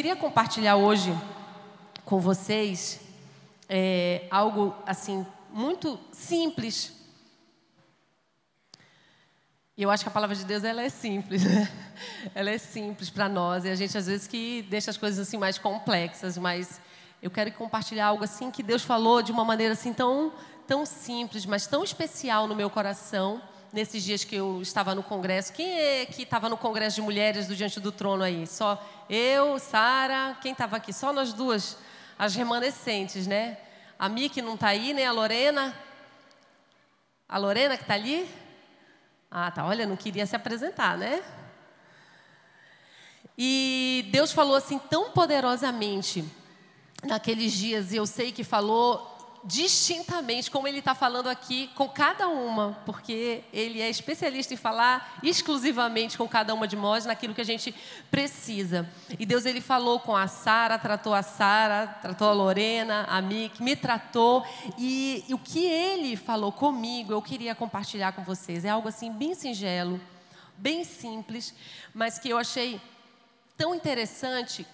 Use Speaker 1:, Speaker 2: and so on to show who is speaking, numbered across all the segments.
Speaker 1: queria compartilhar hoje com vocês é, algo assim muito simples. E eu acho que a palavra de Deus ela é simples, né? Ela é simples para nós e a gente às vezes que deixa as coisas assim mais complexas, mas eu quero compartilhar algo assim que Deus falou de uma maneira assim tão tão simples, mas tão especial no meu coração nesses dias que eu estava no congresso. Quem é que estava no congresso de mulheres do Diante do Trono aí? Só eu, Sara, quem estava aqui? Só nós duas, as remanescentes, né? A Miki não está aí, né? A Lorena? A Lorena que está ali? Ah, tá. Olha, não queria se apresentar, né? E Deus falou assim tão poderosamente naqueles dias, e eu sei que falou distintamente, como ele está falando aqui, com cada uma, porque ele é especialista em falar exclusivamente com cada uma de nós naquilo que a gente precisa. E Deus ele falou com a Sara, tratou a Sara, tratou a Lorena, a Mick, me tratou e, e o que ele falou comigo, eu queria compartilhar com vocês. É algo assim bem singelo, bem simples, mas que eu achei tão interessante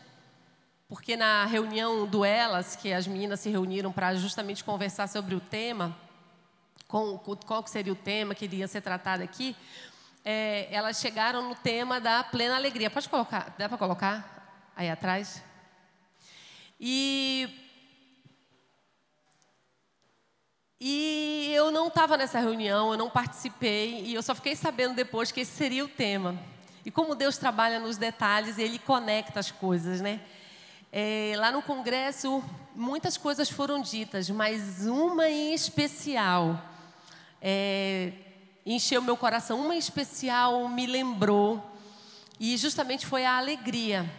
Speaker 1: porque na reunião do Elas, que as meninas se reuniram para justamente conversar sobre o tema, com, qual seria o tema que iria ser tratado aqui, é, elas chegaram no tema da plena alegria. Pode colocar, dá para colocar aí atrás? E, e eu não estava nessa reunião, eu não participei, e eu só fiquei sabendo depois que esse seria o tema. E como Deus trabalha nos detalhes, Ele conecta as coisas, né? É, lá no congresso, muitas coisas foram ditas, mas uma em especial é, encheu meu coração. Uma em especial me lembrou, e justamente foi a alegria.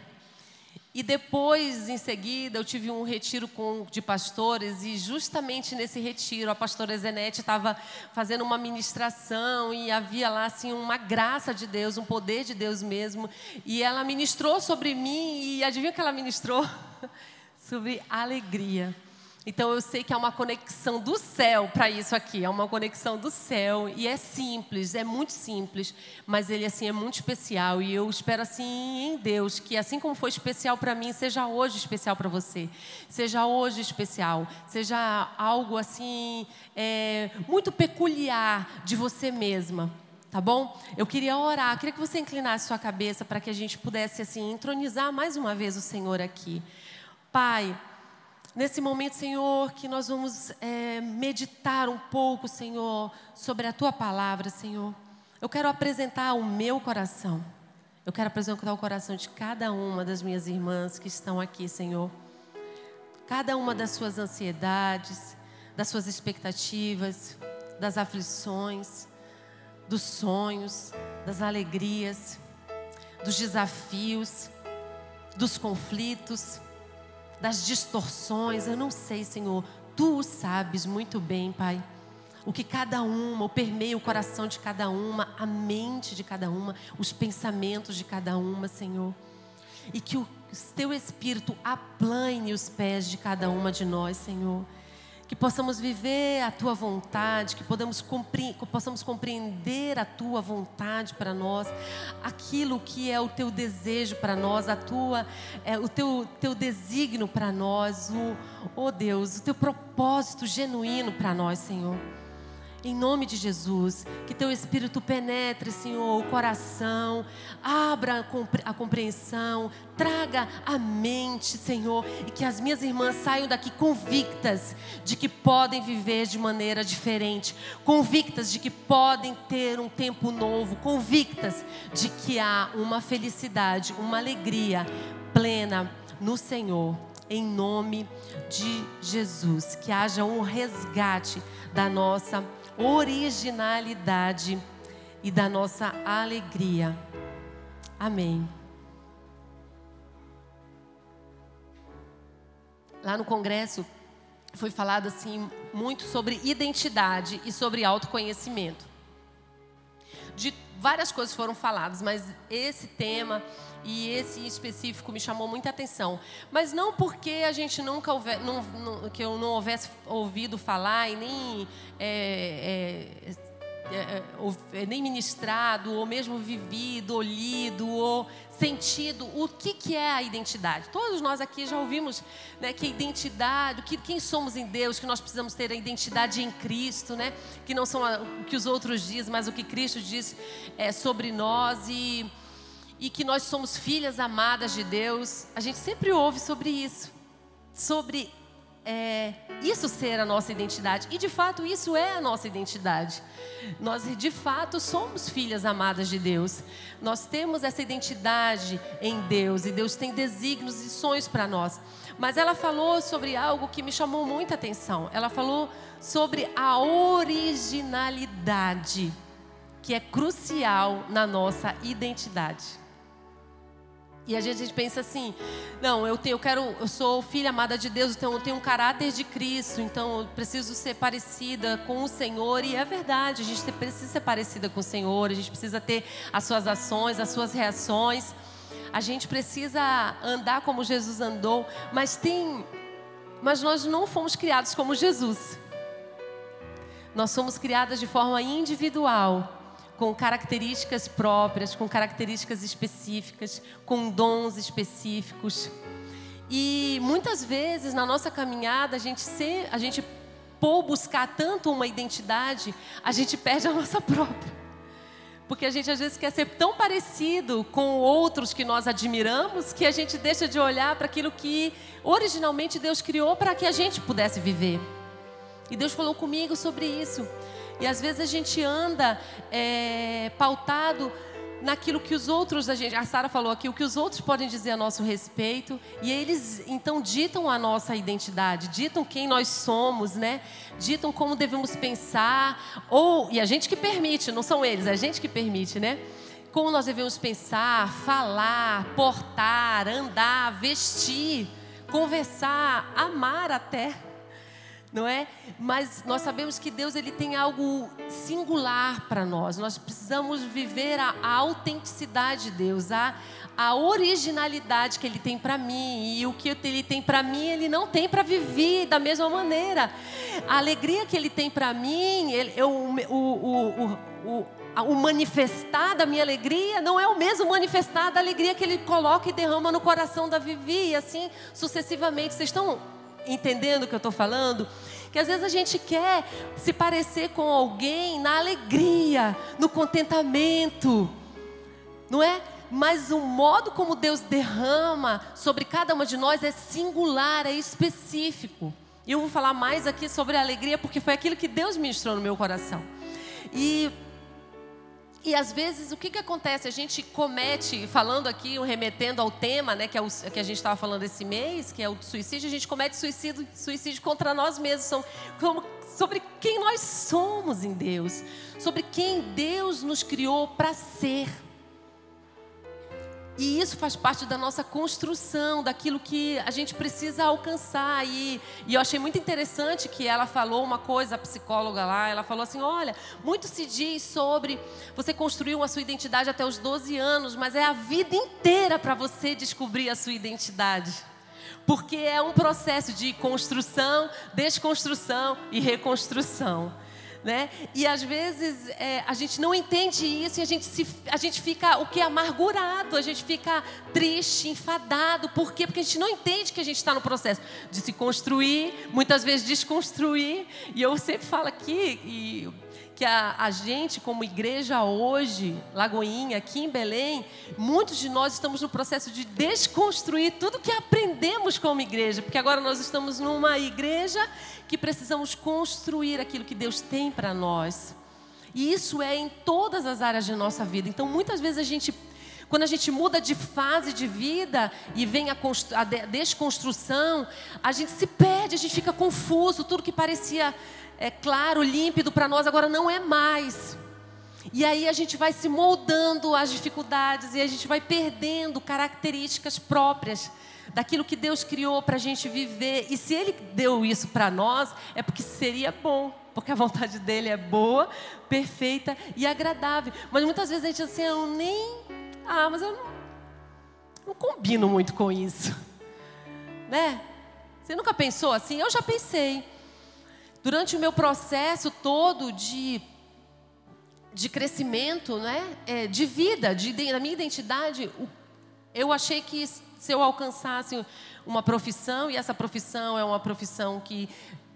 Speaker 1: E depois, em seguida, eu tive um retiro com, de pastores, e justamente nesse retiro, a pastora Zenete estava fazendo uma ministração, e havia lá assim, uma graça de Deus, um poder de Deus mesmo. E ela ministrou sobre mim, e adivinha o que ela ministrou? sobre alegria. Então eu sei que há uma conexão do céu para isso aqui, é uma conexão do céu e é simples, é muito simples, mas ele assim é muito especial e eu espero assim em Deus que assim como foi especial para mim, seja hoje especial para você, seja hoje especial, seja algo assim é, muito peculiar de você mesma. Tá bom? Eu queria orar, queria que você inclinasse sua cabeça para que a gente pudesse assim entronizar mais uma vez o Senhor aqui. Pai, nesse momento, Senhor, que nós vamos é, meditar um pouco, Senhor, sobre a tua palavra, Senhor. Eu quero apresentar o meu coração. Eu quero apresentar o coração de cada uma das minhas irmãs que estão aqui, Senhor. Cada uma das suas ansiedades, das suas expectativas, das aflições, dos sonhos, das alegrias, dos desafios, dos conflitos das distorções, eu não sei, Senhor. Tu sabes muito bem, Pai. O que cada uma, o permeia o coração de cada uma, a mente de cada uma, os pensamentos de cada uma, Senhor. E que o teu Espírito aplane os pés de cada uma de nós, Senhor que possamos viver a tua vontade, que compre possamos compreender a tua vontade para nós, aquilo que é o teu desejo para nós, a tua, é, o teu, teu desígnio para nós, o, oh Deus, o teu propósito genuíno para nós, Senhor. Em nome de Jesus, que teu Espírito penetre, Senhor, o coração, abra a compreensão, traga a mente, Senhor, e que as minhas irmãs saiam daqui convictas de que podem viver de maneira diferente, convictas de que podem ter um tempo novo, convictas de que há uma felicidade, uma alegria plena no Senhor. Em nome de Jesus, que haja um resgate da nossa originalidade e da nossa alegria. Amém. Lá no congresso foi falado assim muito sobre identidade e sobre autoconhecimento. De várias coisas foram faladas, mas esse tema e esse específico me chamou muita atenção. Mas não porque a gente nunca houve, não, não, que eu não houvesse ouvido falar e nem é, é, é, é, nem ministrado, ou mesmo vivido, ou lido, ou sentido o que, que é a identidade. Todos nós aqui já ouvimos né, que a identidade, que, quem somos em Deus, que nós precisamos ter a identidade em Cristo, né, que não são o que os outros dizem, mas o que Cristo diz é, sobre nós e, e que nós somos filhas amadas de Deus. A gente sempre ouve sobre isso, sobre é, isso ser a nossa identidade. E de fato, isso é a nossa identidade. Nós de fato somos filhas amadas de Deus. Nós temos essa identidade em Deus e Deus tem desígnios e sonhos para nós. Mas ela falou sobre algo que me chamou muita atenção. Ela falou sobre a originalidade, que é crucial na nossa identidade. E a gente, a gente pensa assim, não, eu tenho, eu quero, eu sou filha amada de Deus, então eu tenho um caráter de Cristo, então eu preciso ser parecida com o Senhor. E é verdade, a gente precisa ser parecida com o Senhor, a gente precisa ter as suas ações, as suas reações. A gente precisa andar como Jesus andou, mas tem, mas nós não fomos criados como Jesus. Nós somos criadas de forma individual com características próprias, com características específicas, com dons específicos. E muitas vezes na nossa caminhada, a gente, se, a gente por buscar tanto uma identidade, a gente perde a nossa própria. Porque a gente às vezes quer ser tão parecido com outros que nós admiramos que a gente deixa de olhar para aquilo que originalmente Deus criou para que a gente pudesse viver. E Deus falou comigo sobre isso. E às vezes a gente anda é, pautado naquilo que os outros, a, gente, a Sara falou aqui, o que os outros podem dizer a nosso respeito, e eles então ditam a nossa identidade, ditam quem nós somos, né? Ditam como devemos pensar, ou e a gente que permite, não são eles, é a gente que permite, né? Como nós devemos pensar, falar, portar, andar, vestir, conversar, amar até não é? Mas nós sabemos que Deus ele tem algo singular para nós. Nós precisamos viver a, a autenticidade de Deus, a, a originalidade que Ele tem para mim e o que Ele tem para mim Ele não tem para viver da mesma maneira. A alegria que Ele tem para mim, ele, eu, o, o, o, o o manifestar da minha alegria não é o mesmo manifestar da alegria que Ele coloca e derrama no coração da Vivi, e assim sucessivamente. Vocês estão entendendo o que eu estou falando? Que às vezes a gente quer se parecer com alguém na alegria, no contentamento, não é? Mas o modo como Deus derrama sobre cada uma de nós é singular, é específico. E eu vou falar mais aqui sobre a alegria porque foi aquilo que Deus ministrou no meu coração. E e às vezes o que, que acontece? A gente comete, falando aqui, remetendo ao tema, né, que, é o, que a gente estava falando esse mês, que é o suicídio, a gente comete suicídio, suicídio contra nós mesmos, são, como, sobre quem nós somos em Deus, sobre quem Deus nos criou para ser. E isso faz parte da nossa construção, daquilo que a gente precisa alcançar. E, e, eu achei muito interessante que ela falou uma coisa, a psicóloga lá, ela falou assim: olha, muito se diz sobre você construir a sua identidade até os 12 anos, mas é a vida inteira para você descobrir a sua identidade. Porque é um processo de construção, desconstrução e reconstrução né? E às vezes é, a gente não entende isso e a gente, se, a gente fica o que amargurado, a gente fica triste, enfadado. Por quê? Porque a gente não entende que a gente está no processo de se construir, muitas vezes desconstruir. E eu sempre falo aqui, e que a, a, gente, como igreja hoje, Lagoinha, aqui em Belém, muitos de nós estamos no processo de desconstruir tudo que aprendemos como igreja, porque agora nós estamos numa igreja que precisamos construir aquilo que Deus tem para nós. E isso é em todas as áreas de nossa vida. Então, muitas vezes a gente quando a gente muda de fase de vida e vem a, a, desconstrução, a gente se perde, a gente fica confuso, tudo que parecia é claro, límpido para nós, agora não é mais. E aí a gente vai se moldando às dificuldades e a gente vai perdendo características próprias daquilo que Deus criou para a gente viver. E se Ele deu isso para nós, é porque seria bom, porque a vontade dele é boa, perfeita e agradável. Mas muitas vezes a gente assim, eu nem. Ah, mas eu não, não combino muito com isso. Né? Você nunca pensou assim? Eu já pensei. Durante o meu processo todo de de crescimento, né? É, de vida, de, da minha identidade, eu achei que se eu alcançasse uma profissão, e essa profissão é uma profissão que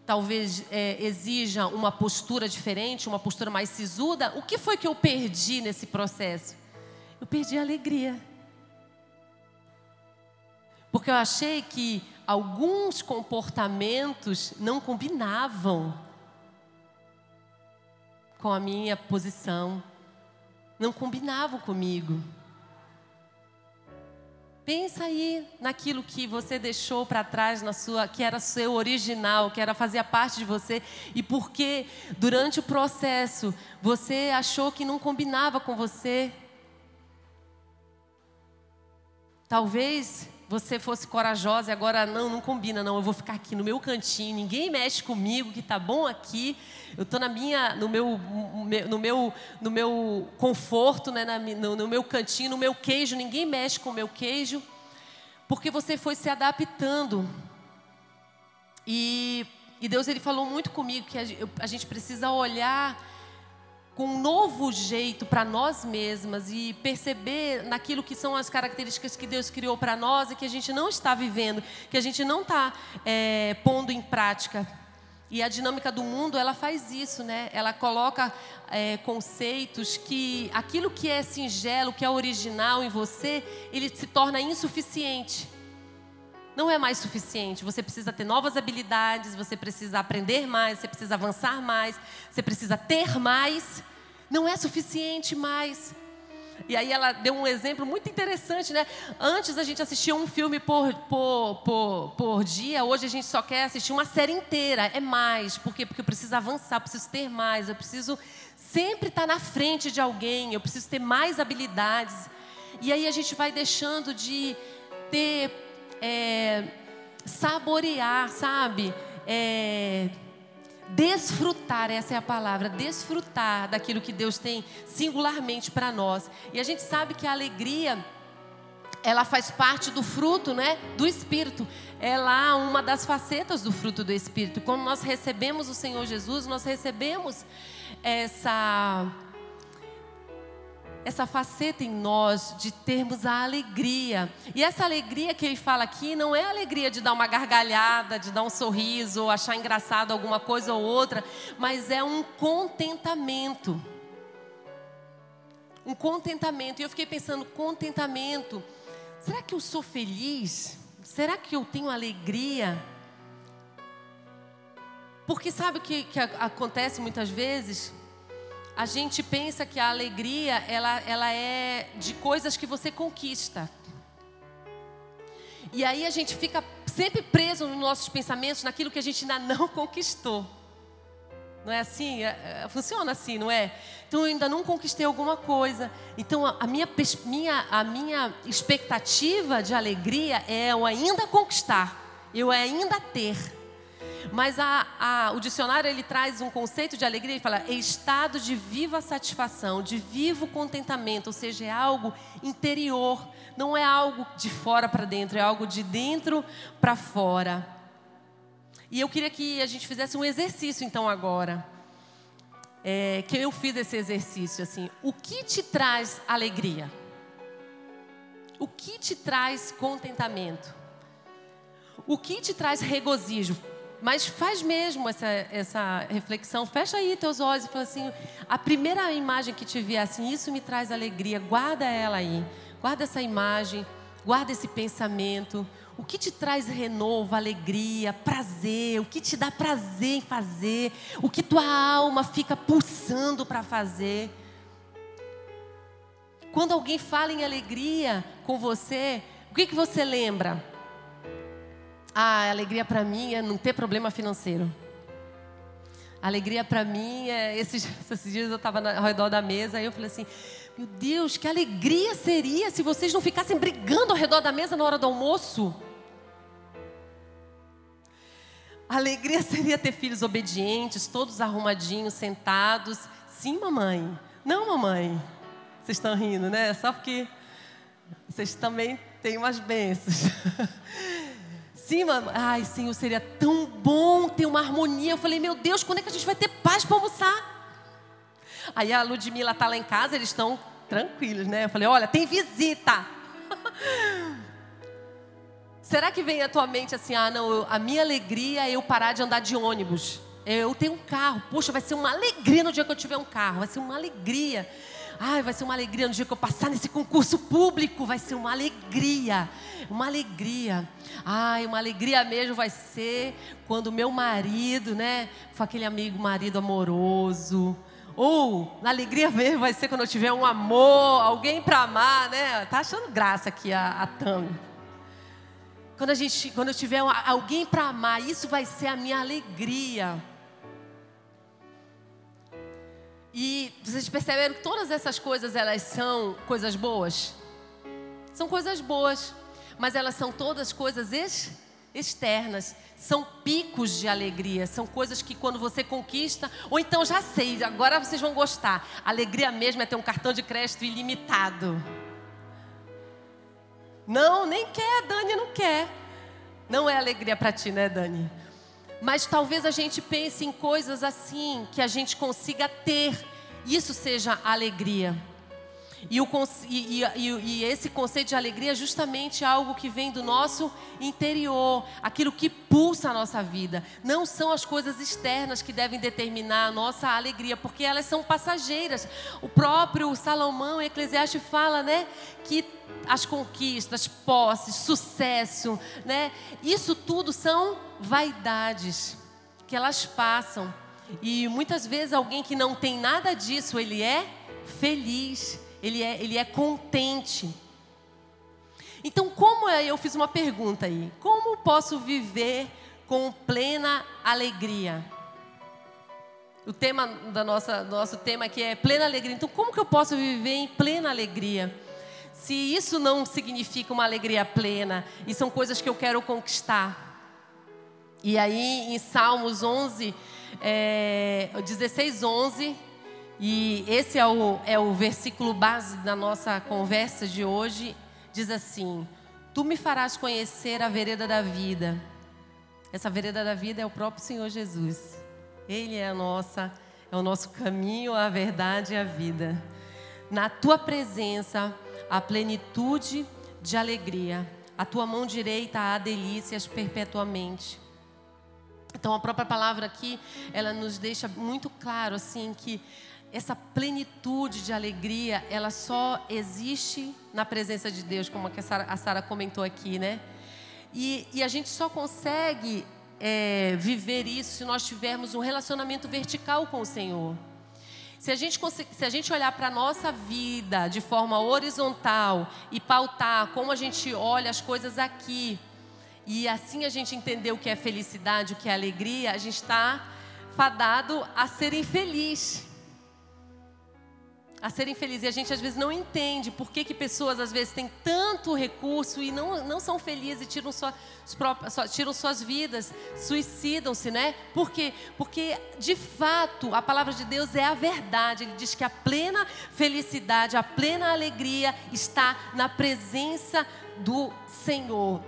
Speaker 1: talvez é, exija uma postura diferente, uma postura mais sisuda, o que foi que eu perdi nesse processo? Eu perdi a alegria. Porque eu achei que alguns comportamentos não combinavam com a minha posição, não combinavam comigo. Pensa aí naquilo que você deixou para trás na sua, que era seu original, que era fazia parte de você e porque durante o processo você achou que não combinava com você. Talvez você fosse corajosa e agora não, não combina, não. Eu vou ficar aqui no meu cantinho, ninguém mexe comigo, que tá bom aqui. Eu estou na minha, no meu, no meu, no meu conforto, né, na, no, no meu cantinho, no meu queijo. Ninguém mexe com o meu queijo, porque você foi se adaptando. E, e Deus ele falou muito comigo que a, a gente precisa olhar com um novo jeito para nós mesmas e perceber naquilo que são as características que Deus criou para nós e que a gente não está vivendo, que a gente não está é, pondo em prática. E a dinâmica do mundo, ela faz isso, né? Ela coloca é, conceitos que aquilo que é singelo, que é original em você, ele se torna insuficiente. Não é mais suficiente. Você precisa ter novas habilidades, você precisa aprender mais, você precisa avançar mais, você precisa ter mais. Não é suficiente mais. E aí ela deu um exemplo muito interessante, né? Antes a gente assistia um filme por, por, por, por dia, hoje a gente só quer assistir uma série inteira. É mais. Por quê? Porque eu preciso avançar, eu preciso ter mais, eu preciso sempre estar na frente de alguém, eu preciso ter mais habilidades. E aí a gente vai deixando de ter, é, saborear, sabe? É, desfrutar, essa é a palavra, desfrutar daquilo que Deus tem singularmente para nós. E a gente sabe que a alegria ela faz parte do fruto, né, do espírito. Ela é uma das facetas do fruto do espírito. Quando nós recebemos o Senhor Jesus, nós recebemos essa essa faceta em nós de termos a alegria. E essa alegria que ele fala aqui não é a alegria de dar uma gargalhada, de dar um sorriso, ou achar engraçado alguma coisa ou outra, mas é um contentamento. Um contentamento. E eu fiquei pensando, contentamento. Será que eu sou feliz? Será que eu tenho alegria? Porque sabe o que, que acontece muitas vezes? A gente pensa que a alegria ela, ela é de coisas que você conquista. E aí a gente fica sempre preso nos nossos pensamentos naquilo que a gente ainda não conquistou. Não é assim? É, é, funciona assim, não é? Então eu ainda não conquistei alguma coisa. Então a minha, minha, a minha expectativa de alegria é eu ainda conquistar, eu ainda ter. Mas a, a, o dicionário ele traz um conceito de alegria e fala estado de viva satisfação, de vivo contentamento, ou seja, é algo interior, não é algo de fora para dentro, é algo de dentro para fora. E eu queria que a gente fizesse um exercício então agora. É, que eu fiz esse exercício assim. O que te traz alegria? O que te traz contentamento? O que te traz regozijo? Mas faz mesmo essa, essa reflexão. Fecha aí teus olhos e fala assim: a primeira imagem que te vier assim, isso me traz alegria. Guarda ela aí. Guarda essa imagem. Guarda esse pensamento. O que te traz renovo, alegria, prazer? O que te dá prazer em fazer? O que tua alma fica pulsando para fazer? Quando alguém fala em alegria com você, o que, que você lembra? Ah, a alegria para mim é não ter problema financeiro. Alegria para mim é. Esses, esses dias eu estava ao redor da mesa e eu falei assim: Meu Deus, que alegria seria se vocês não ficassem brigando ao redor da mesa na hora do almoço. Alegria seria ter filhos obedientes, todos arrumadinhos, sentados. Sim, mamãe. Não, mamãe. Vocês estão rindo, né? Só porque vocês também têm umas bênçãos. cima. Ai, Senhor, seria tão bom ter uma harmonia. Eu falei, meu Deus, quando é que a gente vai ter paz para almoçar? Aí a Ludmilla tá lá em casa, eles estão tranquilos, né? Eu falei, olha, tem visita. Será que vem à tua mente assim, ah, não, a minha alegria é eu parar de andar de ônibus. Eu tenho um carro, poxa, vai ser uma alegria no dia que eu tiver um carro, vai ser uma alegria. Ai, vai ser uma alegria no dia que eu passar nesse concurso público, vai ser uma alegria, uma alegria. Ai, uma alegria mesmo vai ser quando meu marido, né, for aquele amigo marido amoroso. Ou, na alegria mesmo vai ser quando eu tiver um amor, alguém para amar, né? Tá achando graça aqui a, a Tami. Quando, a gente, quando eu tiver alguém para amar, isso vai ser a minha alegria. E vocês perceberam que todas essas coisas elas são coisas boas? São coisas boas, mas elas são todas coisas ex externas, são picos de alegria, são coisas que quando você conquista, ou então já sei, agora vocês vão gostar. alegria mesmo é ter um cartão de crédito ilimitado. Não, nem quer, Dani não quer. Não é alegria para ti, né, Dani? Mas talvez a gente pense em coisas assim que a gente consiga ter, isso seja alegria. E, o, e, e, e, esse conceito de alegria é justamente algo que vem do nosso interior, aquilo que pulsa a nossa vida. Não são as coisas externas que devem determinar a nossa alegria, porque elas são passageiras. O próprio Salomão, em Eclesiastes, fala né, que as conquistas, posses, sucesso, né, isso tudo são vaidades, que elas passam. E muitas vezes alguém que não tem nada disso, ele é feliz ele é, ele é contente. Então, como é, eu fiz uma pergunta aí, como posso viver com plena alegria? O tema da nossa nosso tema aqui é plena alegria. Então, como que eu posso viver em plena alegria? Se isso não significa uma alegria plena e são coisas que eu quero conquistar. E aí, em Salmos 11, é, 16, 11, e esse é o, é o versículo base da nossa conversa de hoje. Diz assim: Tu me farás conhecer a vereda da vida. Essa vereda da vida é o próprio Senhor Jesus. Ele é a nossa, é o nosso caminho, a verdade e a vida. Na tua presença, a plenitude de alegria. A tua mão direita há delícias perpetuamente. Então a própria palavra aqui, ela nos deixa muito claro assim que essa plenitude de alegria, ela só existe na presença de Deus, como a Sara comentou aqui, né? E, e, a gente só consegue é, viver isso se nós tivermos um relacionamento vertical com o Senhor. Se a gente, se a gente olhar para a nossa vida de forma horizontal e pautar como a gente olha as coisas aqui, e assim a gente entender o que é felicidade, o que é alegria, a gente está fadado a ser infeliz a serem felizes. E a gente às vezes não entende por que, que pessoas às vezes têm tanto recurso e não, não são felizes e tiram, sua, tiram suas vidas, suicidam-se, né? Por quê? Porque de fato a palavra de Deus é a verdade. Ele diz que a plena felicidade, a plena alegria está na presença do Senhor.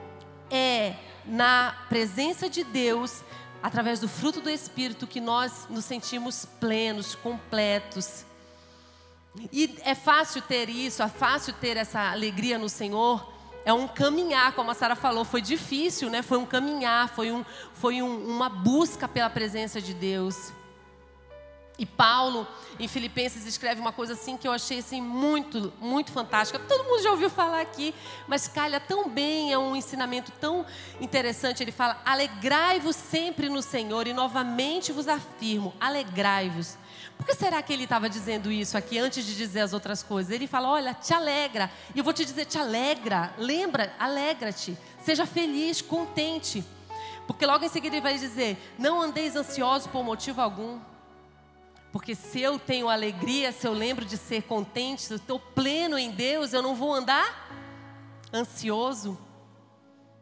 Speaker 1: É na presença de Deus, através do fruto do Espírito, que nós nos sentimos plenos, completos e é fácil ter isso, é fácil ter essa alegria no Senhor. É um caminhar, como a Sara falou, foi difícil, né? Foi um caminhar, foi, um, foi um, uma busca pela presença de Deus. E Paulo, em Filipenses, escreve uma coisa assim que eu achei assim, muito, muito fantástica. Todo mundo já ouviu falar aqui, mas calha tão bem, é um ensinamento tão interessante. Ele fala: Alegrai-vos sempre no Senhor, e novamente vos afirmo: alegrai-vos. Por que será que ele estava dizendo isso aqui antes de dizer as outras coisas? Ele fala: Olha, te alegra. E eu vou te dizer: te alegra. Lembra, alegra-te. Seja feliz, contente. Porque logo em seguida ele vai dizer: Não andeis ansiosos por motivo algum. Porque se eu tenho alegria, se eu lembro de ser contente, se eu estou pleno em Deus, eu não vou andar ansioso.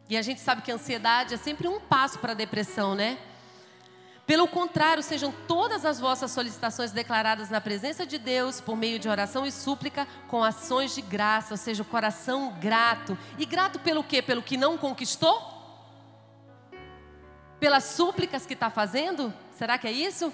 Speaker 1: E a gente sabe que a ansiedade é sempre um passo para a depressão, né? Pelo contrário, sejam todas as vossas solicitações declaradas na presença de Deus por meio de oração e súplica com ações de graça, ou seja, o coração grato. E grato pelo quê? Pelo que não conquistou? Pelas súplicas que está fazendo? Será que é isso?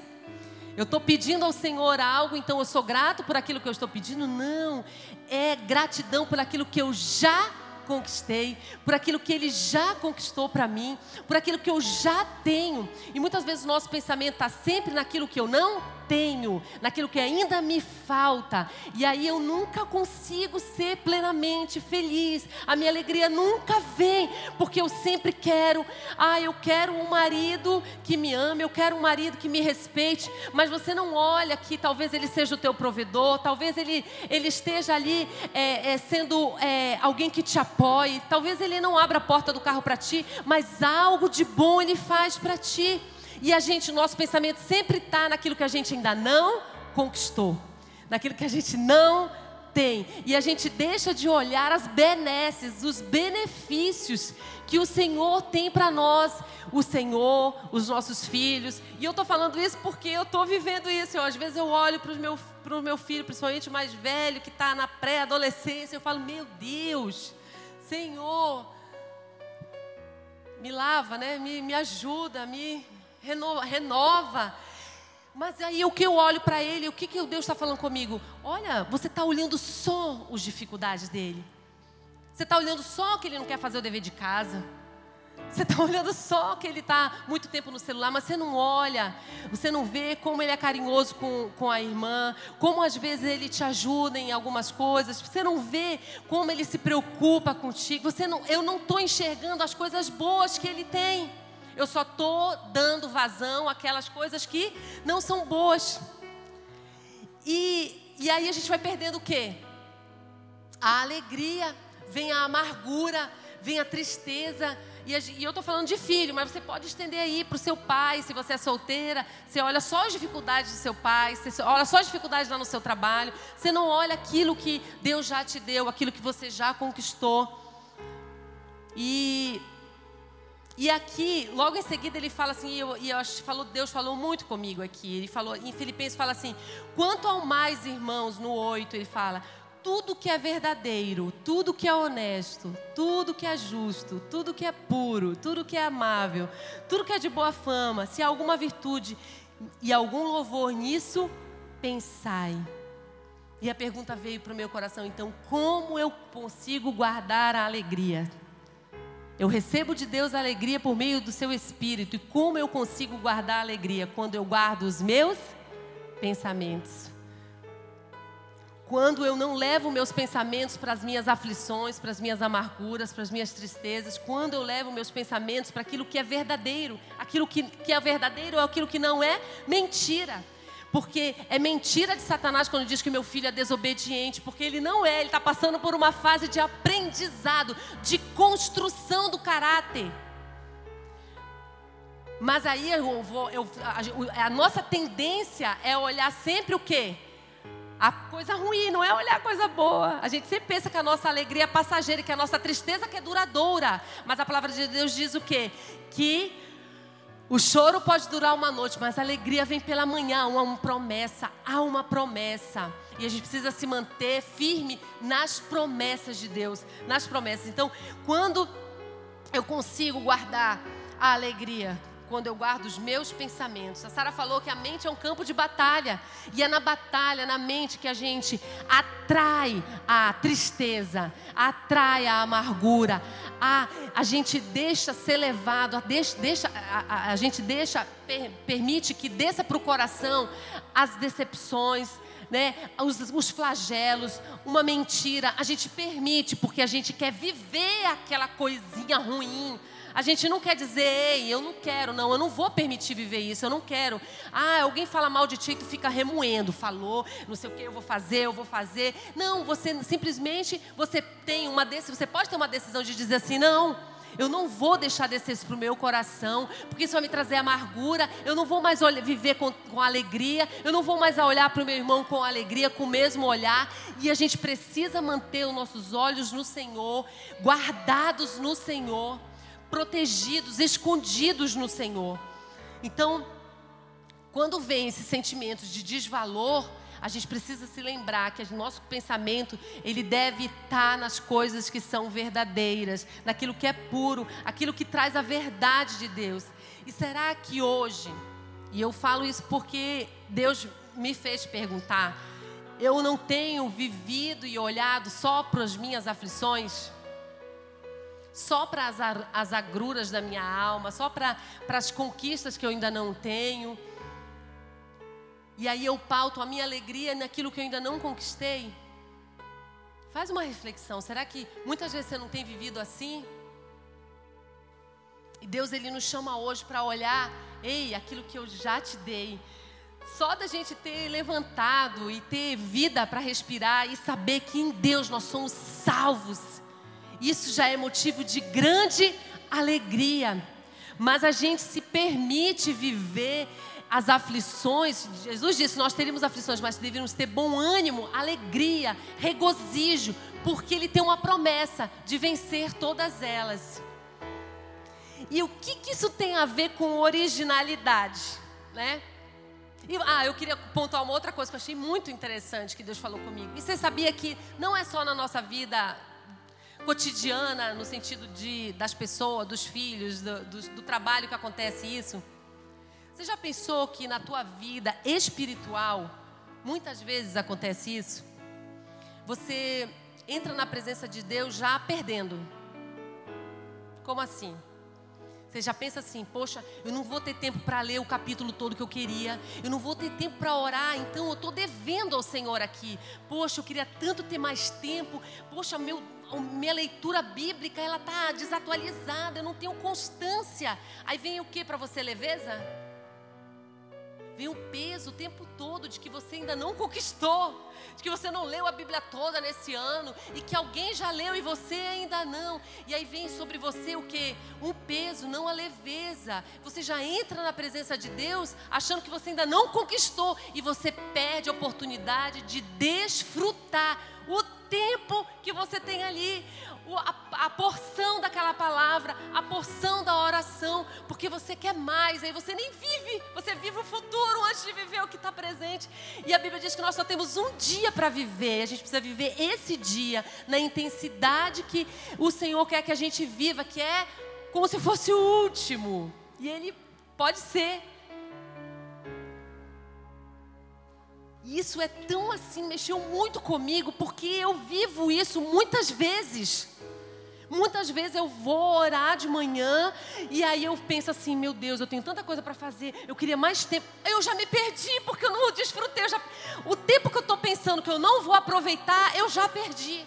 Speaker 1: Eu estou pedindo ao Senhor algo, então eu sou grato por aquilo que eu estou pedindo? Não. É gratidão por aquilo que eu já conquistei, por aquilo que Ele já conquistou para mim, por aquilo que eu já tenho. E muitas vezes o nosso pensamento está sempre naquilo que eu não tenho, naquilo que ainda me falta. E aí eu nunca consigo ser plenamente feliz. A minha alegria nunca vem, porque eu sempre quero, ah, eu quero um marido que me ame, eu quero um marido que me respeite, mas você não olha que talvez ele seja o teu provedor, talvez ele, ele esteja ali é, é, sendo é, alguém que te apoie, talvez ele não abra a porta do carro para ti, mas algo de bom ele faz para ti. E a gente, nosso pensamento sempre está naquilo que a gente ainda não conquistou, naquilo que a gente não tem. E a gente deixa de olhar as benesses, os benefícios que o Senhor tem para nós, o Senhor, os nossos filhos. E eu estou falando isso porque eu estou vivendo isso. Eu, às vezes eu olho para o meu, meu filho, principalmente o mais velho, que está na pré-adolescência, eu falo, meu Deus, Senhor, me lava, né? me, me ajuda, me renova. renova. Mas aí o que eu olho para ele, o que, que Deus está falando comigo? Olha, você está olhando só as dificuldades dele. Você está olhando só que ele não quer fazer o dever de casa. Você está olhando só que ele está muito tempo no celular, mas você não olha, você não vê como ele é carinhoso com, com a irmã, como às vezes ele te ajuda em algumas coisas, você não vê como ele se preocupa contigo, você não, eu não estou enxergando as coisas boas que ele tem eu só estou dando vazão àquelas coisas que não são boas. E, e aí a gente vai perdendo o quê? A alegria, vem a amargura, vem a tristeza. E, a, e eu estou falando de filho, mas você pode estender aí para o seu pai, se você é solteira. Você olha só as dificuldades do seu pai, você olha só as dificuldades lá no seu trabalho. Você não olha aquilo que Deus já te deu, aquilo que você já conquistou. E e aqui, logo em seguida, ele fala assim, e eu, e eu acho falou, Deus falou muito comigo aqui. Ele falou, em Filipenses fala assim: quanto ao mais, irmãos, no 8, ele fala, tudo que é verdadeiro, tudo que é honesto, tudo que é justo, tudo que é puro, tudo que é amável, tudo que é de boa fama, se há alguma virtude e algum louvor nisso, pensai. E a pergunta veio para o meu coração, então, como eu consigo guardar a alegria? Eu recebo de Deus a alegria por meio do seu espírito. E como eu consigo guardar a alegria? Quando eu guardo os meus pensamentos. Quando eu não levo meus pensamentos para as minhas aflições, para as minhas amarguras, para as minhas tristezas. Quando eu levo meus pensamentos para aquilo que é verdadeiro. Aquilo que, que é verdadeiro é aquilo que não é mentira. Porque é mentira de Satanás quando diz que meu filho é desobediente, porque ele não é, ele está passando por uma fase de aprendizado, de construção do caráter. Mas aí eu vou, eu, a, a, nossa tendência é olhar sempre o quê? A coisa ruim, não é olhar a coisa boa. A gente sempre pensa que a nossa alegria é passageira, que a nossa tristeza que é duradoura. Mas a palavra de Deus diz o quê? Que o choro pode durar uma noite, mas a alegria vem pela manhã. Há uma promessa, há uma promessa. E a gente precisa se manter firme nas promessas de Deus, nas promessas. Então, quando eu consigo guardar a alegria, quando eu guardo os meus pensamentos. A Sara falou que a mente é um campo de batalha. E é na batalha, na mente, que a gente atrai a tristeza, atrai a amargura, a, a gente deixa ser levado, a, deixa, a, a, a gente deixa, per, permite que desça para o coração as decepções. Né, os, os flagelos, uma mentira, a gente permite porque a gente quer viver aquela coisinha ruim, a gente não quer dizer, ei, eu não quero, não, eu não vou permitir viver isso, eu não quero. Ah, alguém fala mal de ti e tu fica remoendo, falou, não sei o que eu vou fazer, eu vou fazer. Não, você simplesmente você tem uma decisão, você pode ter uma decisão de dizer assim, não. Eu não vou deixar descer isso para o meu coração, porque isso vai me trazer amargura. Eu não vou mais olhar, viver com, com alegria. Eu não vou mais olhar para o meu irmão com alegria, com o mesmo olhar. E a gente precisa manter os nossos olhos no Senhor, guardados no Senhor protegidos, escondidos no Senhor. Então, quando vem esse sentimento de desvalor, a gente precisa se lembrar que o nosso pensamento ele deve estar nas coisas que são verdadeiras, naquilo que é puro, aquilo que traz a verdade de Deus. E será que hoje E eu falo isso porque Deus me fez perguntar. Eu não tenho vivido e olhado só para as minhas aflições, só para as, as agruras da minha alma, só para, as conquistas que eu ainda não tenho. E aí eu pauto a minha alegria naquilo que eu ainda não conquistei. Faz uma reflexão. Será que muitas vezes você não tem vivido assim? E Deus ele nos chama hoje para olhar, ei, aquilo que eu já te dei. Só da gente ter levantado e ter vida para respirar e saber que em Deus nós somos salvos. Isso já é motivo de grande alegria. Mas a gente se permite viver as aflições. Jesus disse: Nós teríamos aflições, mas deveríamos ter bom ânimo, alegria, regozijo, porque Ele tem uma promessa de vencer todas elas. E o que, que isso tem a ver com originalidade, né? E, ah, eu queria pontuar uma outra coisa que eu achei muito interessante que Deus falou comigo. E você sabia que não é só na nossa vida cotidiana, no sentido de, das pessoas, dos filhos, do, do, do trabalho que acontece isso? Você já pensou que na tua vida espiritual, muitas vezes acontece isso? Você entra na presença de Deus já perdendo. Como assim? Você já pensa assim, poxa, eu não vou ter tempo para ler o capítulo todo que eu queria, eu não vou ter tempo para orar, então eu estou devendo ao Senhor aqui. Poxa, eu queria tanto ter mais tempo, poxa, meu, minha leitura bíblica ela está desatualizada, eu não tenho constância. Aí vem o que para você, leveza? Vem o peso o tempo todo de que você ainda não conquistou, de que você não leu a Bíblia toda nesse ano e que alguém já leu e você ainda não. E aí vem sobre você o que? Um peso, não a leveza. Você já entra na presença de Deus achando que você ainda não conquistou e você perde a oportunidade de desfrutar o tempo que você tem ali a, porção daquela palavra, a porção da oração, porque você quer mais, aí você nem vive, você vive o futuro antes de viver o que está presente. E a Bíblia diz que nós só temos um dia para viver, a gente precisa viver esse dia na intensidade que o Senhor quer que a gente viva, que é como se fosse o último. E Ele pode ser. Isso é tão assim, mexeu muito comigo, porque eu vivo isso muitas vezes. Muitas vezes eu vou orar de manhã e aí eu penso assim: meu Deus, eu tenho tanta coisa para fazer, eu queria mais tempo. Eu já me perdi porque eu não desfrutei. Já... O tempo que eu estou pensando que eu não vou aproveitar, eu já perdi.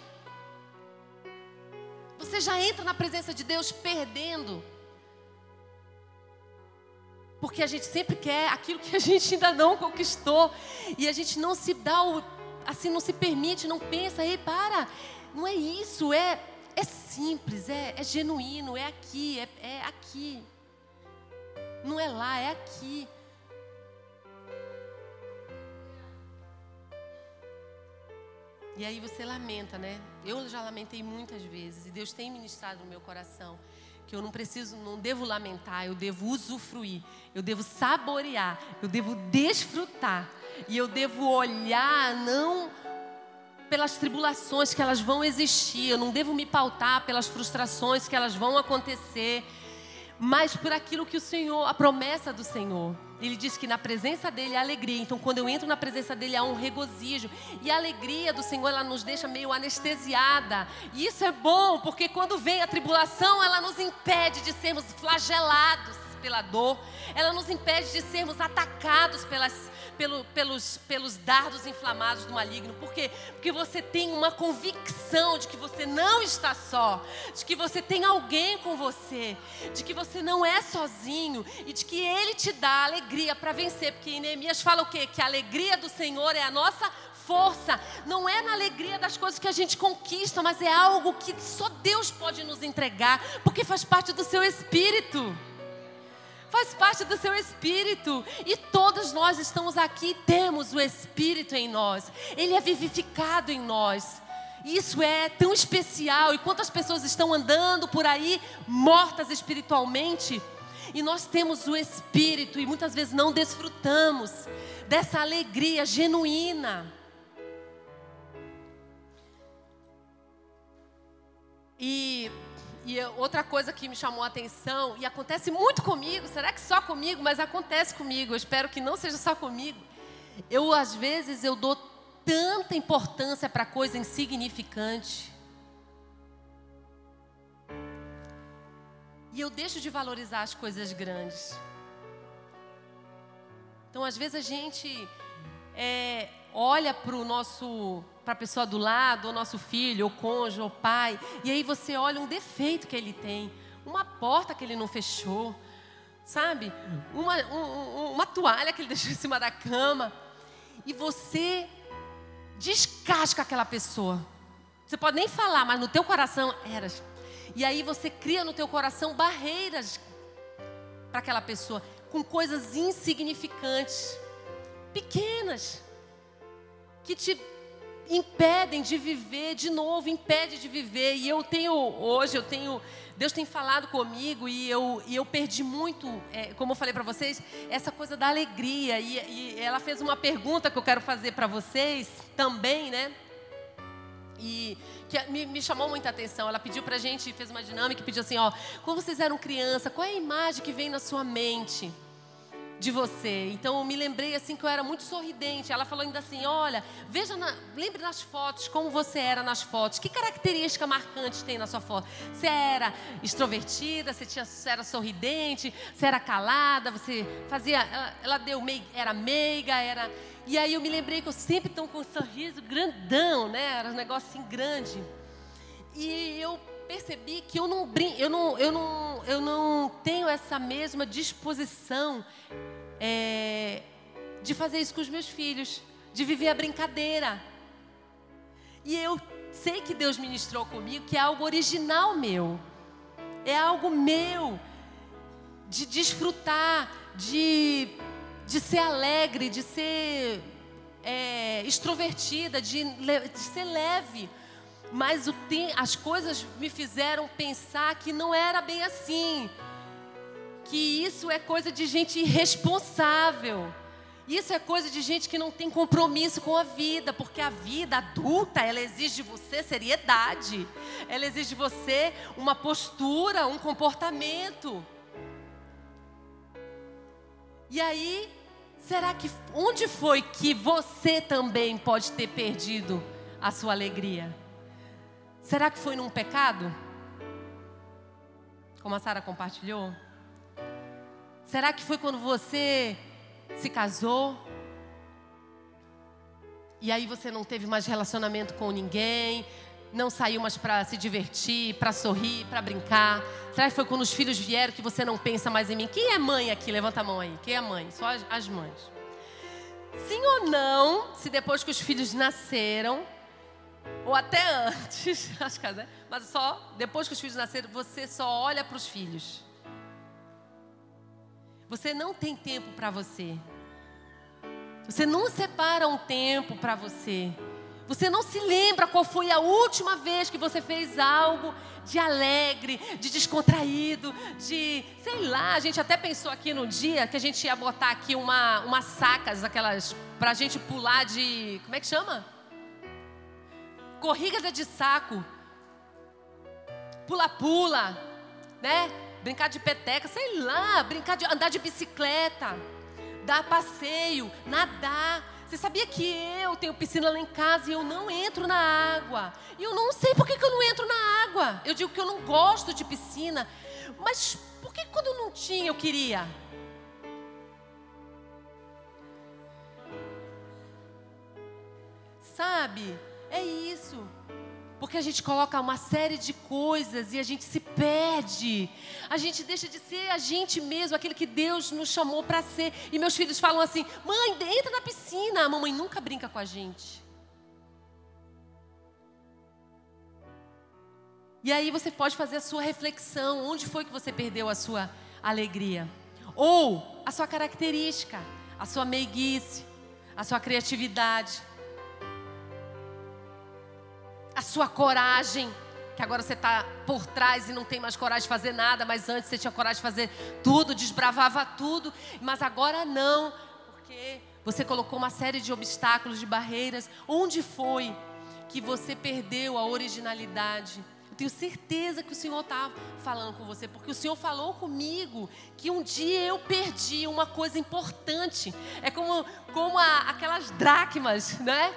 Speaker 1: Você já entra na presença de Deus perdendo. Porque a gente sempre quer aquilo que a gente ainda não conquistou. E a gente não se dá o. Assim, não se permite, não pensa, ei, para. Não é isso, é é simples, é, é genuíno, é aqui, é, é aqui. Não é lá, é aqui. E aí você lamenta, né? Eu já lamentei muitas vezes e Deus tem ministrado no meu coração que eu não preciso, não devo lamentar, eu devo usufruir, eu devo saborear, eu devo desfrutar e eu devo olhar não pelas tribulações que elas vão existir, eu não devo me pautar pelas frustrações que elas vão acontecer, mas por aquilo que o Senhor, a promessa do Senhor. Ele diz que na presença dele há alegria. Então, quando eu entro na presença dele, há um regozijo. E a alegria do Senhor, ela nos deixa meio anestesiada. E isso é bom, porque quando vem a tribulação, ela nos impede de sermos flagelados pela dor. Ela nos impede de sermos atacados pelas pelo, pelos, pelos dardos inflamados do maligno. Por quê? Porque você tem uma convicção de que você não está só, de que você tem alguém com você, de que você não é sozinho e de que Ele te dá alegria para vencer. Porque em Neemias fala o quê? Que a alegria do Senhor é a nossa força, não é na alegria das coisas que a gente conquista, mas é algo que só Deus pode nos entregar, porque faz parte do seu espírito faz parte do seu espírito. E todos nós estamos aqui, temos o espírito em nós, ele é vivificado em nós. Isso é tão especial. E quantas pessoas estão andando por aí mortas espiritualmente? E nós temos o espírito e muitas vezes não desfrutamos dessa alegria genuína. E e outra coisa que me chamou a atenção, e acontece muito comigo, será que só comigo? Mas acontece comigo, eu espero que não seja só comigo. Eu, às vezes, eu dou tanta importância para coisa insignificante. E eu deixo de valorizar as coisas grandes. Então, às vezes, a gente é, olha para o nosso para a pessoa do lado, ou nosso filho, ou cônjuge, ou pai, e aí você olha um defeito que ele tem, uma porta que ele não fechou, sabe? Uma, um, uma toalha que ele deixou em cima da cama, e você descasca aquela pessoa. Você pode nem falar, mas no teu coração eras. E aí você cria no teu coração barreiras para aquela pessoa com coisas insignificantes, pequenas, que te impedem de viver de novo, impede de viver. E eu tenho hoje, eu tenho, Deus tem falado comigo e eu, e eu perdi muito, é, como eu falei para vocês, essa coisa da alegria. E, e ela fez uma pergunta que eu quero fazer para vocês também, né? E que me, me, chamou muita atenção. Ela pediu para a gente, fez uma dinâmica e pediu assim: ó, quando vocês eram criança, qual é a imagem que vem na sua mente? De você. Então eu me lembrei assim que eu era muito sorridente. Ela falou ainda assim: olha, veja, na, lembre nas fotos como você era nas fotos. Que característica marcante tem na sua foto? Você era extrovertida, você, tinha, você era sorridente, você era calada, você fazia. Ela, ela deu meio, era meiga, era. E aí eu me lembrei que eu sempre estou com um sorriso grandão, né? Era um negócio assim grande. E eu percebi que eu não, eu não, eu não, eu não tenho essa mesma disposição é, de fazer isso com os meus filhos, de viver a brincadeira. E eu sei que Deus ministrou comigo que é algo original meu, é algo meu, de desfrutar, de, de ser alegre, de ser é, extrovertida, de, de ser leve mas as coisas me fizeram pensar que não era bem assim. Que isso é coisa de gente irresponsável. Isso é coisa de gente que não tem compromisso com a vida, porque a vida adulta, ela exige de você seriedade. Ela exige de você uma postura, um comportamento. E aí, será que onde foi que você também pode ter perdido a sua alegria? Será que foi num pecado? Como a Sara compartilhou? Será que foi quando você se casou? E aí você não teve mais relacionamento com ninguém, não saiu mais para se divertir, para sorrir, para brincar? Será que foi quando os filhos vieram que você não pensa mais em mim? Quem é mãe aqui? Levanta a mão aí. Quem é mãe? Só as, mães. Sim ou não, se depois que os filhos nasceram, ou até antes, acho que é, mas só depois que os filhos nasceram, você só olha para os filhos. Você não tem tempo para você. Você não separa um tempo para você. Você não se lembra qual foi a última vez que você fez algo de alegre, de descontraído, de, sei lá, a gente até pensou aqui no dia que a gente ia botar aqui uma, umas sacas, aquelas, para a gente pular de, como é que chama? Corrida de saco, pula-pula, né? Brincar de peteca, sei lá, brincar de andar de bicicleta, dar passeio, nadar. Você sabia que eu tenho piscina lá em casa e eu não entro na água? E eu não sei por que, que eu não entro na água. Eu digo que eu não gosto de piscina. Mas por que quando não tinha eu queria? Sabe? É isso. Porque a gente coloca uma série de coisas e a gente se perde. A gente deixa de ser a gente mesmo, aquele que Deus nos chamou para ser. E meus filhos falam assim: mãe, entra na piscina. A mamãe nunca brinca com a gente. E aí você pode fazer a sua reflexão: onde foi que você perdeu a sua alegria? Ou a sua característica, a sua meiguice, a sua criatividade a sua coragem, que agora você está por trás e não tem mais coragem de fazer nada, mas antes você tinha coragem de fazer tudo, desbravava tudo, mas agora não, porque você colocou uma série de obstáculos, de barreiras. Onde foi que você perdeu a originalidade, Eu tenho certeza que o Senhor está falando com você, porque o Senhor falou comigo que um dia eu perdi uma coisa importante. É como, como a, aquelas dracmas, né?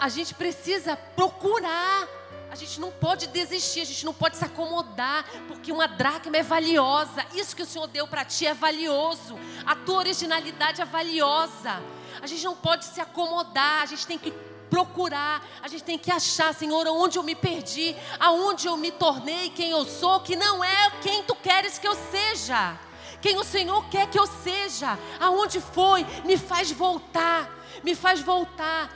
Speaker 1: A gente precisa procurar a gente não pode desistir, a gente não pode se acomodar, porque uma dracma é valiosa. Isso que o Senhor deu para ti é valioso. A tua originalidade é valiosa. A gente não pode se acomodar, a gente tem que procurar, a gente tem que achar, Senhor, onde eu me perdi, aonde eu me tornei quem eu sou, que não é quem tu queres que eu seja. Quem o Senhor quer que eu seja, aonde foi, me faz voltar, me faz voltar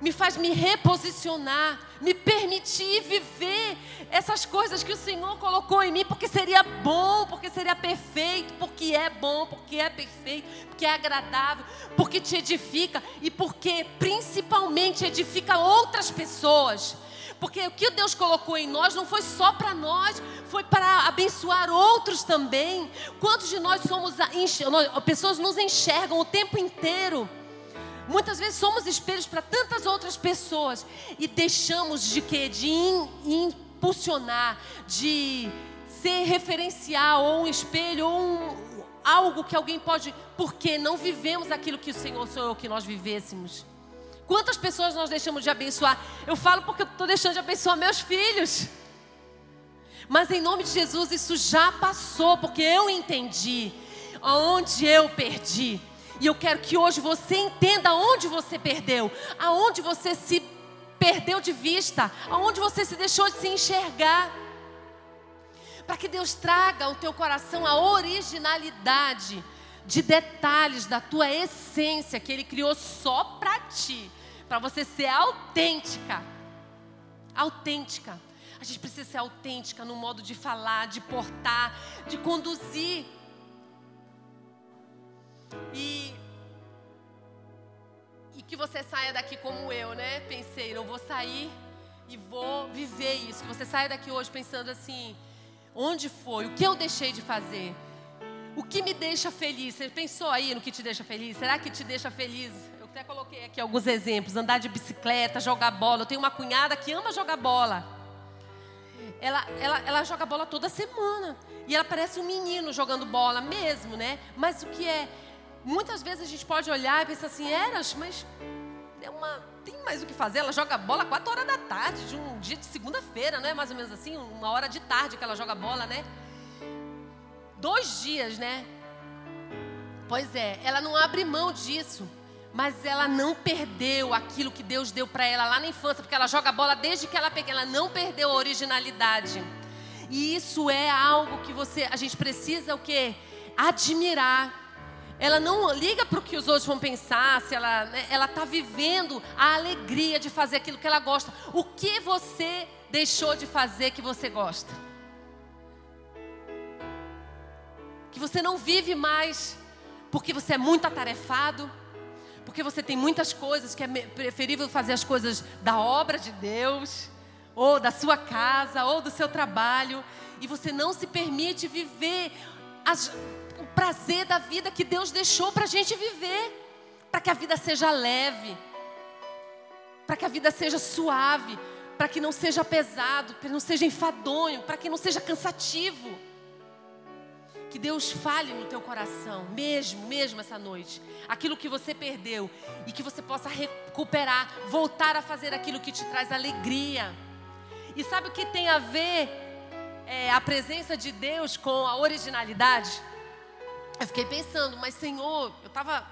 Speaker 1: me faz me reposicionar, me permitir viver essas coisas que o Senhor colocou em mim, porque seria bom, porque seria perfeito, porque é bom, porque é perfeito, porque é agradável, porque te edifica e porque principalmente edifica outras pessoas. Porque o que Deus colocou em nós não foi só para nós, foi para abençoar outros também. Quantos de nós somos, pessoas nos enxergam o tempo inteiro? Muitas vezes somos espelhos para tantas outras pessoas e deixamos de quê? De impulsionar, de ser referencial ou um espelho ou um, algo que alguém pode, porque não vivemos aquilo que o Senhor sonhou que nós vivêssemos. Quantas pessoas nós deixamos de abençoar? Eu falo porque eu estou deixando de abençoar meus filhos. Mas em nome de Jesus isso já passou, porque eu entendi aonde eu perdi. E eu quero que hoje você entenda aonde você perdeu, aonde você se perdeu de vista, aonde você se deixou de se enxergar. Para que Deus traga ao teu coração a originalidade de detalhes da tua essência que Ele criou só para ti, para você ser autêntica. Autêntica. A gente precisa ser autêntica no modo de falar, de portar, de conduzir. E, e que você saia daqui como eu, né? Pensei, eu vou sair e vou viver isso. Que você saia daqui hoje pensando assim: onde foi? O que eu deixei de fazer? O que me deixa feliz? Você pensou aí no que te deixa feliz? Será que te deixa feliz? Eu até coloquei aqui alguns exemplos: andar de bicicleta, jogar bola. Eu tenho uma cunhada que ama jogar bola. Ela, ela, ela joga bola toda semana. E ela parece um menino jogando bola mesmo, né? Mas o que é? Muitas vezes a gente pode olhar e pensar assim, Eras, mas é uma, tem mais o que fazer. Ela joga bola 4 horas da tarde, de um dia de segunda-feira, não é mais ou menos assim? Uma hora de tarde que ela joga bola, né? Dois dias, né? Pois é, ela não abre mão disso. Mas ela não perdeu aquilo que Deus deu para ela lá na infância, porque ela joga bola desde que ela pegou. Ela não perdeu a originalidade. E isso é algo que você, a gente precisa o quê? Admirar ela não liga para o que os outros vão pensar, se ela né, ela está vivendo a alegria de fazer aquilo que ela gosta. O que você deixou de fazer que você gosta? Que você não vive mais porque você é muito atarefado, porque você tem muitas coisas que é preferível fazer as coisas da obra de Deus, ou da sua casa, ou do seu trabalho, e você não se permite viver as o prazer da vida que Deus deixou para a gente viver, para que a vida seja leve, para que a vida seja suave, para que não seja pesado, para que não seja enfadonho, para que não seja cansativo. Que Deus fale no teu coração, mesmo, mesmo essa noite, aquilo que você perdeu e que você possa recuperar, voltar a fazer aquilo que te traz alegria. E sabe o que tem a ver é, a presença de Deus com a originalidade? Eu fiquei pensando, mas Senhor, eu estava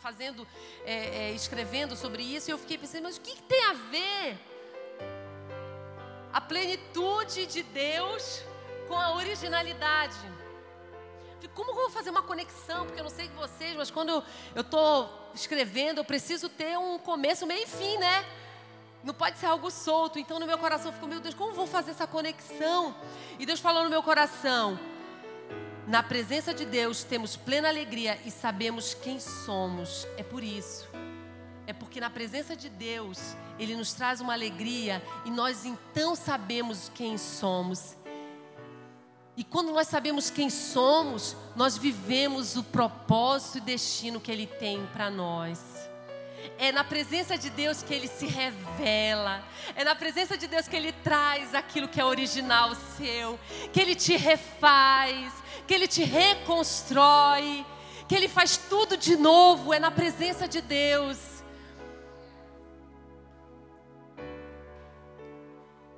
Speaker 1: fazendo, é, é, escrevendo sobre isso, e eu fiquei pensando, mas o que, que tem a ver a plenitude de Deus com a originalidade? Como eu vou fazer uma conexão? Porque eu não sei vocês, mas quando eu estou escrevendo, eu preciso ter um começo, meio e fim, né? Não pode ser algo solto. Então no meu coração ficou, meu Deus, como vou fazer essa conexão? E Deus falou no meu coração: na presença de Deus temos plena alegria e sabemos quem somos. É por isso. É porque na presença de Deus Ele nos traz uma alegria e nós então sabemos quem somos. E quando nós sabemos quem somos, nós vivemos o propósito e destino que Ele tem para nós. É na presença de Deus que ele se revela. É na presença de Deus que ele traz aquilo que é original seu, que ele te refaz, que ele te reconstrói, que ele faz tudo de novo. É na presença de Deus.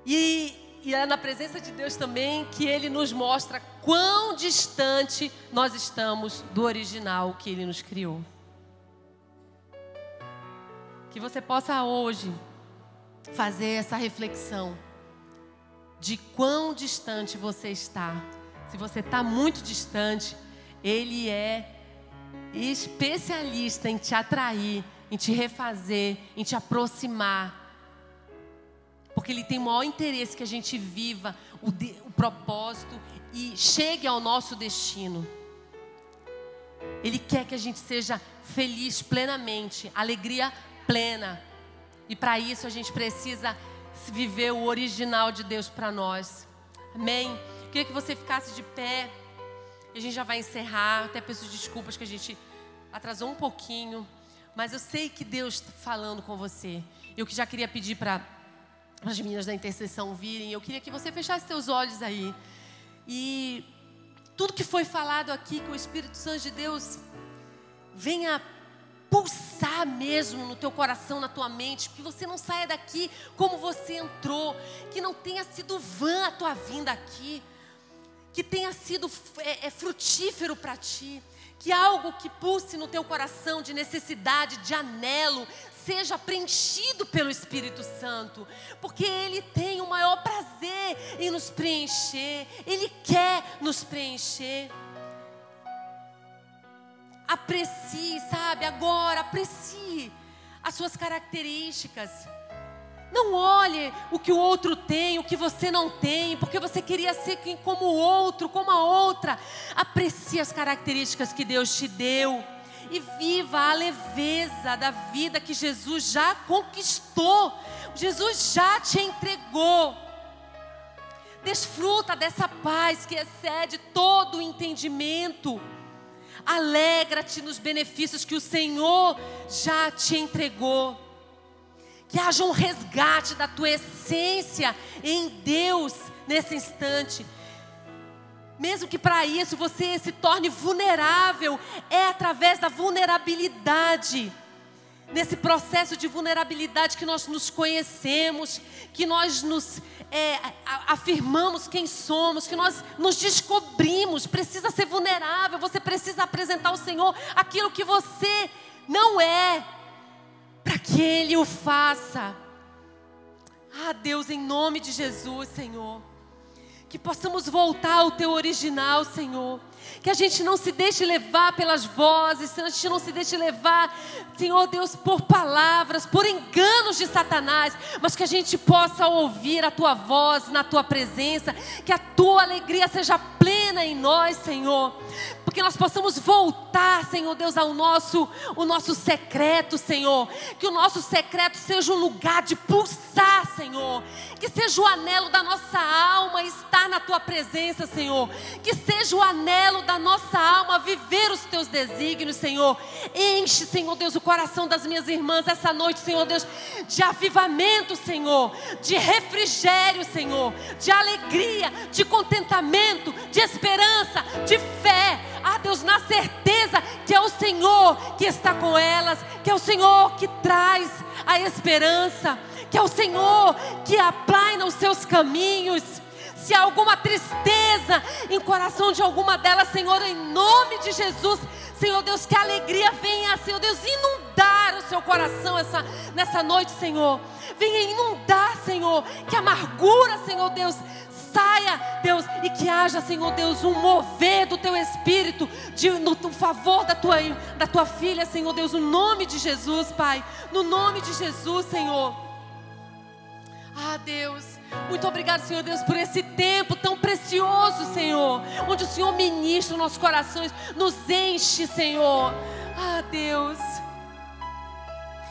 Speaker 1: E, e é na presença de Deus também que ele nos mostra quão distante nós estamos do original que ele nos criou. Que você possa hoje fazer essa reflexão de quão distante você está. Se você está muito distante, Ele é especialista em te atrair, em te refazer, em te aproximar. Porque Ele tem o maior interesse que a gente viva o, de, o propósito e chegue ao nosso destino. Ele quer que a gente seja feliz plenamente, alegria plena. E para isso a gente precisa viver o original de Deus para nós. Amém? Queria que você ficasse de pé. E a gente já vai encerrar. Até peço desculpas que a gente atrasou um pouquinho. Mas eu sei que Deus está falando com você. Eu que já queria pedir para as meninas da intercessão virem. Eu queria que você fechasse seus olhos aí. E tudo que foi falado aqui, que o Espírito Santo de Deus venha pulsar mesmo no teu coração, na tua mente, que você não saia daqui como você entrou, que não tenha sido vã a tua vinda aqui, que tenha sido é, é frutífero para ti, que algo que pulse no teu coração de necessidade, de anelo, seja preenchido pelo Espírito Santo, porque Ele tem o maior prazer em nos preencher, Ele quer nos preencher. Aprecie, sabe? Agora, aprecie as suas características. Não olhe o que o outro tem, o que você não tem, porque você queria ser como o outro, como a outra. Aprecie as características que Deus te deu e viva a leveza da vida que Jesus já conquistou. Jesus já te entregou. Desfruta dessa paz que excede todo o entendimento. Alegra-te nos benefícios que o Senhor já te entregou. Que haja um resgate da tua essência em Deus nesse instante. Mesmo que para isso você se torne vulnerável, é através da vulnerabilidade nesse processo de vulnerabilidade que nós nos conhecemos, que nós nos é, afirmamos quem somos, que nós nos descobrimos. Precisa ser vulnerável, você precisa apresentar ao Senhor aquilo que você não é, para que Ele o faça. Ah, Deus, em nome de Jesus, Senhor, que possamos voltar ao Teu original, Senhor que a gente não se deixe levar pelas vozes, a gente não se deixe levar, Senhor Deus, por palavras, por enganos de Satanás, mas que a gente possa ouvir a tua voz na tua presença, que a tua alegria seja em nós, Senhor porque nós possamos voltar, Senhor Deus, ao nosso, o nosso secreto, Senhor. Que o nosso secreto seja um lugar de pulsar, Senhor. Que seja o anelo da nossa alma estar na tua presença, Senhor. Que seja o anelo da nossa alma viver os teus desígnios, Senhor. Enche, Senhor Deus, o coração das minhas irmãs essa noite, Senhor Deus, de avivamento, Senhor, de refrigério, Senhor, de alegria, de contentamento, de esperança, de fé ah, Deus, na certeza que é o Senhor que está com elas, que é o Senhor que traz a esperança, que é o Senhor que aplaina os seus caminhos. Se há alguma tristeza em coração de alguma delas, Senhor, em nome de Jesus, Senhor Deus, que a alegria venha, Senhor Deus, inundar o seu coração essa, nessa noite, Senhor. Venha inundar, Senhor, que amargura, Senhor Deus, saia, Deus, e que haja, Senhor Deus, um mover do teu espírito de, no, no favor da tua, da tua filha, Senhor Deus, no nome de Jesus, Pai, no nome de Jesus, Senhor. Ah, Deus, muito obrigado, Senhor Deus, por esse tempo tão precioso, Senhor, onde o Senhor ministra os nossos corações, nos enche, Senhor. Ah, Deus.